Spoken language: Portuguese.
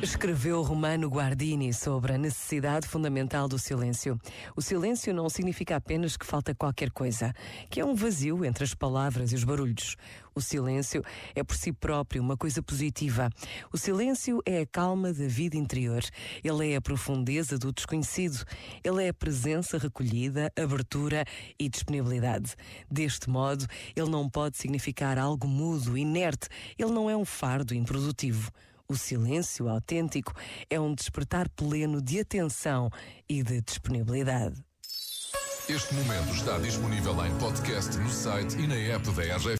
Escreveu Romano Guardini sobre a necessidade fundamental do silêncio. O silêncio não significa apenas que falta qualquer coisa, que é um vazio entre as palavras e os barulhos. O silêncio é por si próprio uma coisa positiva. O silêncio é a calma da vida interior. Ele é a profundeza do desconhecido. Ele é a presença recolhida, abertura e disponibilidade. Deste modo, ele não pode significar algo mudo, inerte. Ele não é um fardo improdutivo. O silêncio autêntico é um despertar pleno de atenção e de disponibilidade. Este momento está disponível em podcast no site e na app da RGF.